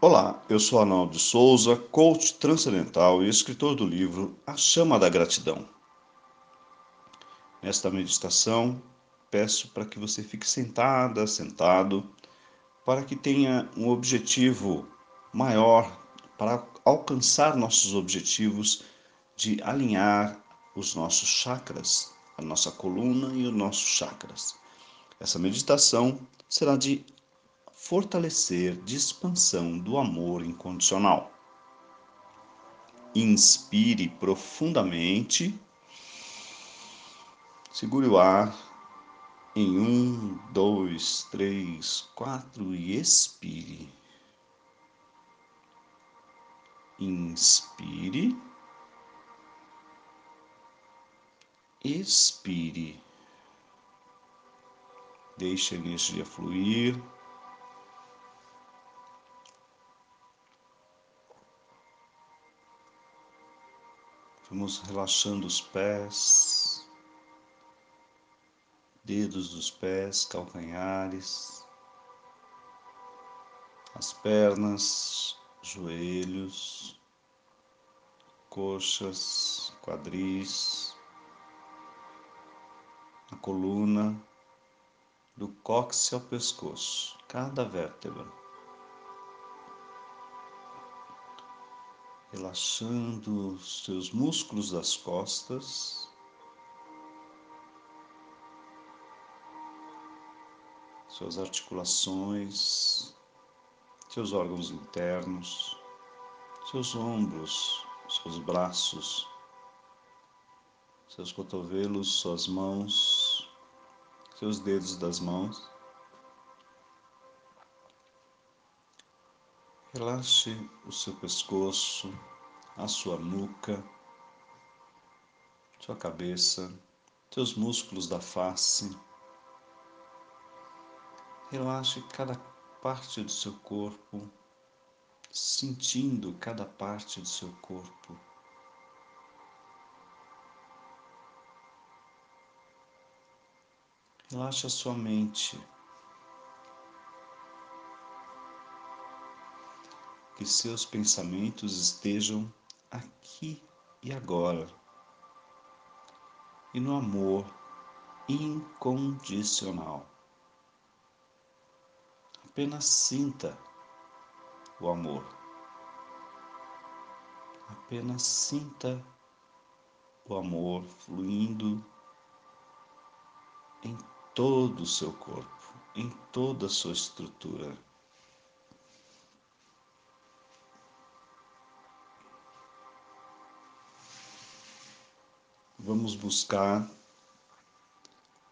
Olá, eu sou Arnaldo Souza, coach transcendental e escritor do livro A Chama da Gratidão. Nesta meditação, peço para que você fique sentada, sentado, para que tenha um objetivo maior, para alcançar nossos objetivos de alinhar os nossos chakras, a nossa coluna e os nossos chakras. Essa meditação será de fortalecer de expansão do amor incondicional. Inspire profundamente, segure o ar em um, dois, três, quatro e expire. Inspire, expire. Deixe a energia fluir. Vamos relaxando os pés, dedos dos pés, calcanhares, as pernas, joelhos, coxas, quadris, a coluna, do cóccix ao pescoço, cada vértebra. Relaxando os seus músculos das costas, suas articulações, seus órgãos internos, seus ombros, seus braços, seus cotovelos, suas mãos, seus dedos das mãos. Relaxe o seu pescoço, a sua nuca, sua cabeça, seus músculos da face. Relaxe cada parte do seu corpo, sentindo cada parte do seu corpo. Relaxe a sua mente. Que seus pensamentos estejam aqui e agora e no amor incondicional. Apenas sinta o amor. Apenas sinta o amor fluindo em todo o seu corpo, em toda a sua estrutura. Vamos buscar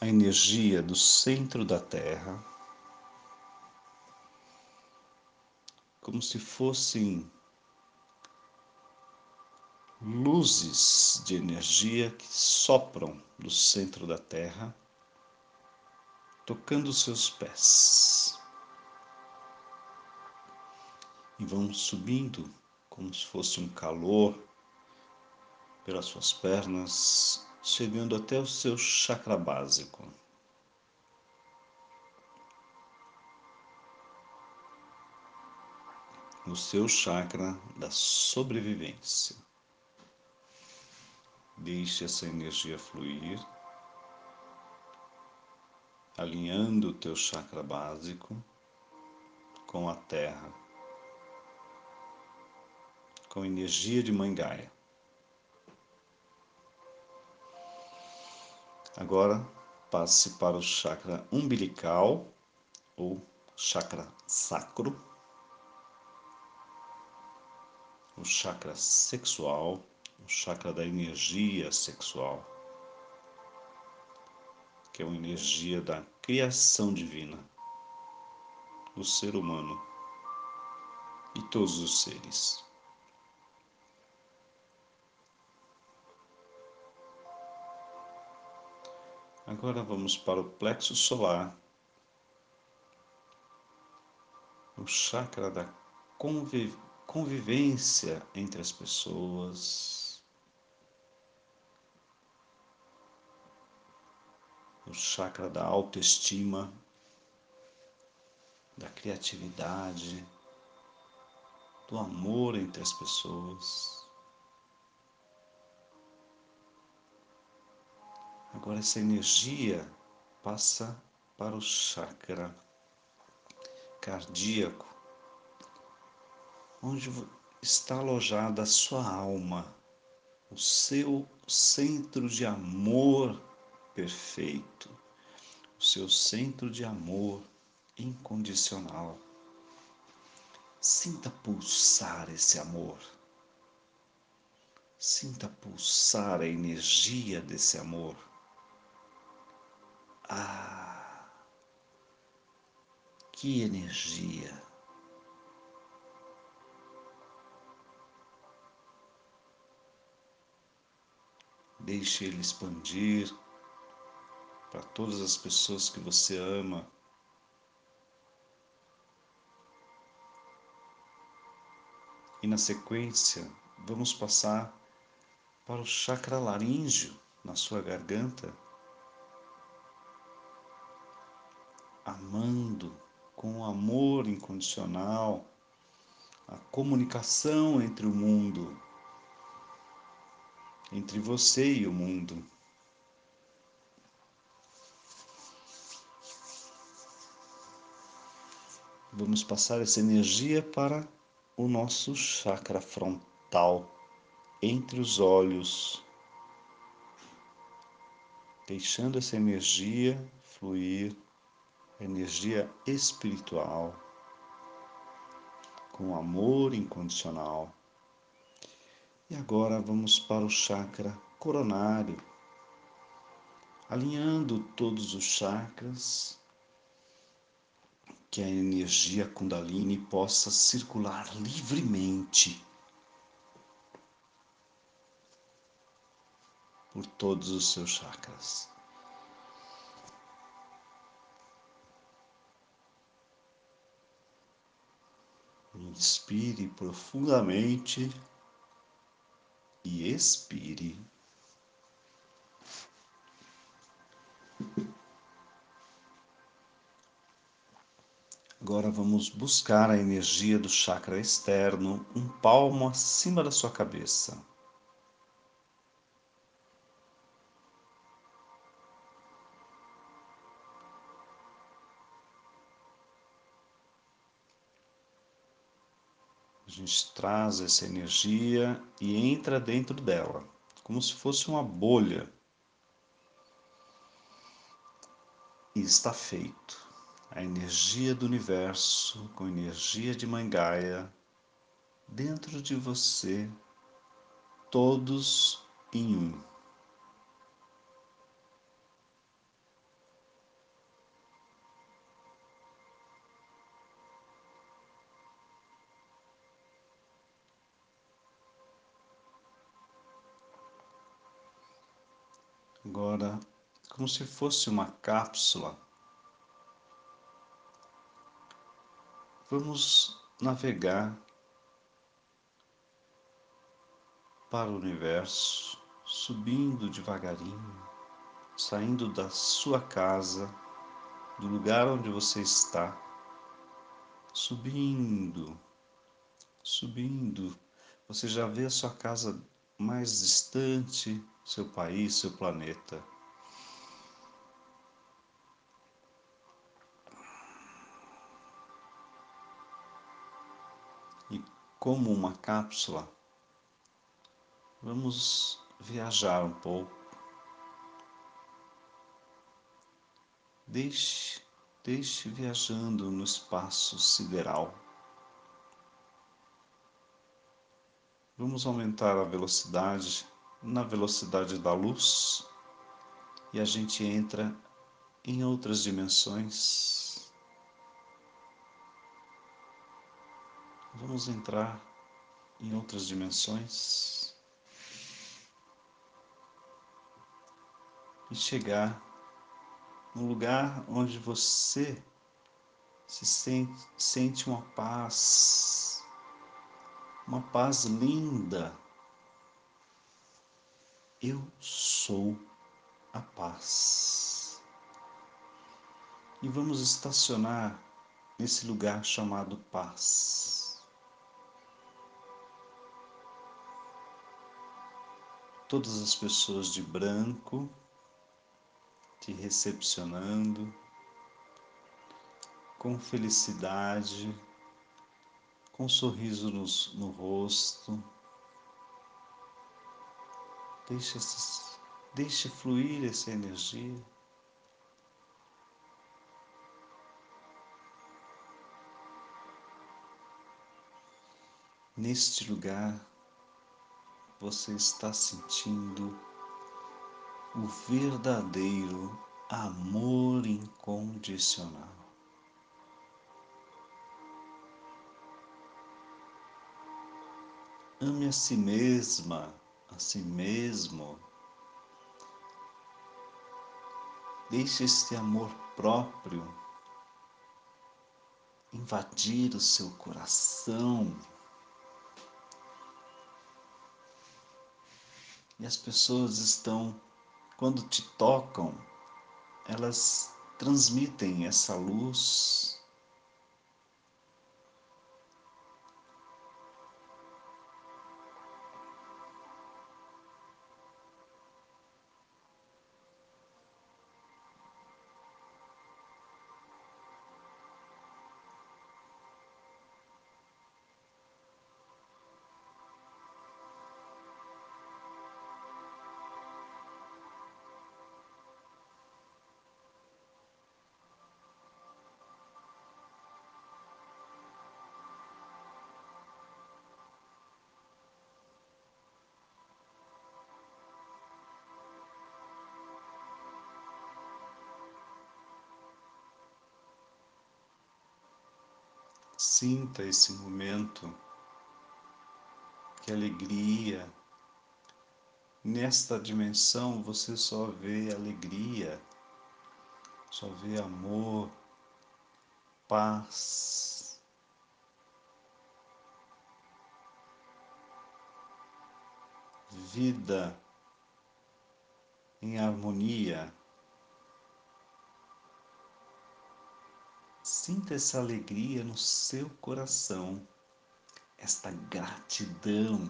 a energia do centro da Terra, como se fossem luzes de energia que sopram do centro da Terra, tocando seus pés. E vão subindo como se fosse um calor pelas suas pernas, chegando até o seu chakra básico. O seu chakra da sobrevivência. Deixe essa energia fluir, alinhando o teu chakra básico com a terra, com a energia de Mãe Gaia. Agora passe para o chakra umbilical ou chakra sacro, o chakra sexual, o chakra da energia sexual, que é uma energia da criação divina, do ser humano e todos os seres. Agora vamos para o plexo solar, o chakra da conviv convivência entre as pessoas, o chakra da autoestima, da criatividade, do amor entre as pessoas. Agora essa energia passa para o chakra cardíaco, onde está alojada a sua alma, o seu centro de amor perfeito, o seu centro de amor incondicional. Sinta pulsar esse amor. Sinta pulsar a energia desse amor. Ah, que energia! Deixe ele expandir para todas as pessoas que você ama. E na sequência, vamos passar para o chakra laríngeo na sua garganta, amando com amor incondicional a comunicação entre o mundo, entre você e o mundo. Vamos passar essa energia para o nosso chakra frontal, entre os olhos, deixando essa energia fluir, energia espiritual, com amor incondicional. E agora vamos para o chakra coronário, alinhando todos os chakras que a energia Kundalini possa circular livremente por todos os seus chakras. Inspire profundamente e expire. Agora vamos buscar a energia do chakra externo, um palmo acima da sua cabeça. Gente traz essa energia e entra dentro dela, como se fosse uma bolha. E está feito a energia do universo com energia de Mangaia dentro de você, todos em um. Agora, como se fosse uma cápsula Vamos navegar para o universo, subindo devagarinho, saindo da sua casa, do lugar onde você está, subindo, subindo. Você já vê a sua casa mais distante, seu país, seu planeta. como uma cápsula, vamos viajar um pouco. Deixe, deixe viajando no espaço sideral. Vamos aumentar a velocidade na velocidade da luz e a gente entra em outras dimensões Vamos entrar em outras dimensões e chegar num lugar onde você se sente, sente uma paz, uma paz linda. Eu sou a paz. E vamos estacionar nesse lugar chamado paz. Todas as pessoas de branco te recepcionando com felicidade, com sorriso no, no rosto Deixe, deixe fluir essa energia. Neste lugar, você está sentindo o verdadeiro amor incondicional. Ame a si mesma, a si mesmo. Deixe este amor próprio invadir o seu coração. E as pessoas estão, quando te tocam, elas transmitem essa luz Sinta esse momento, que alegria. Nesta dimensão você só vê alegria, só vê amor, paz. Vida em harmonia. Sinta essa alegria no seu coração, esta gratidão.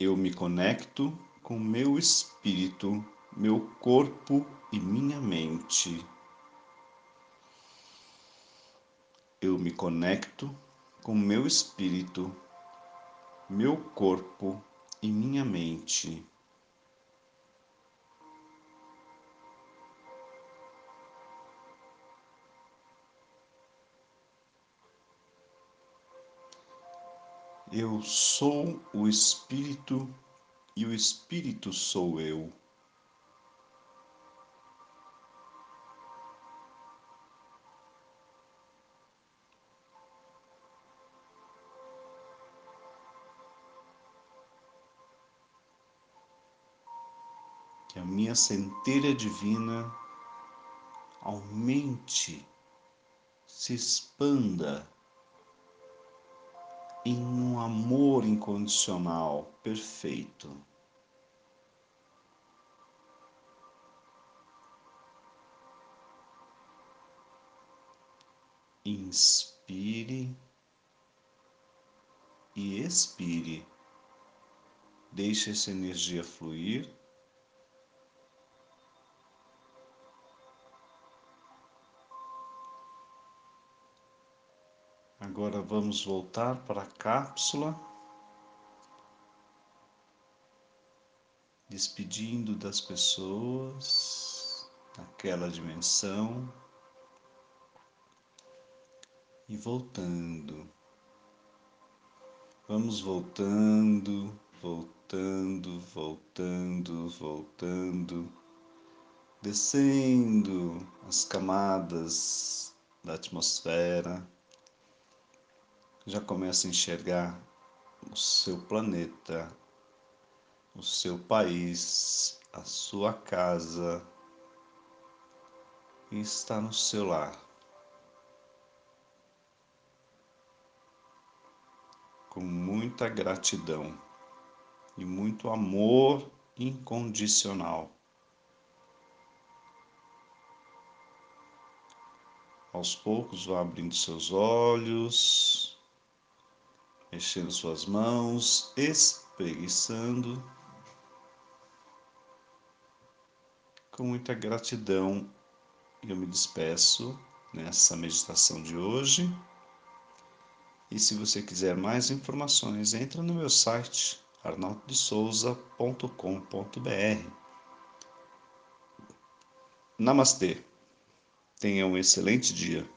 Eu me conecto com meu espírito, meu corpo e minha mente. Eu me conecto com meu espírito, meu corpo e minha mente. Eu sou o Espírito e o Espírito sou eu. Centelha divina aumente, se expanda em um amor incondicional perfeito. Inspire e expire. Deixe essa energia fluir. Agora vamos voltar para a cápsula, despedindo das pessoas naquela dimensão. E voltando. Vamos voltando, voltando, voltando, voltando, descendo as camadas da atmosfera já começa a enxergar o seu planeta, o seu país, a sua casa e está no seu lar. Com muita gratidão e muito amor incondicional. Aos poucos vá abrindo seus olhos mexendo suas mãos, espreguiçando. Com muita gratidão, eu me despeço nessa meditação de hoje. E se você quiser mais informações, entra no meu site arnaldesouza.com.br. Namastê. Tenha um excelente dia.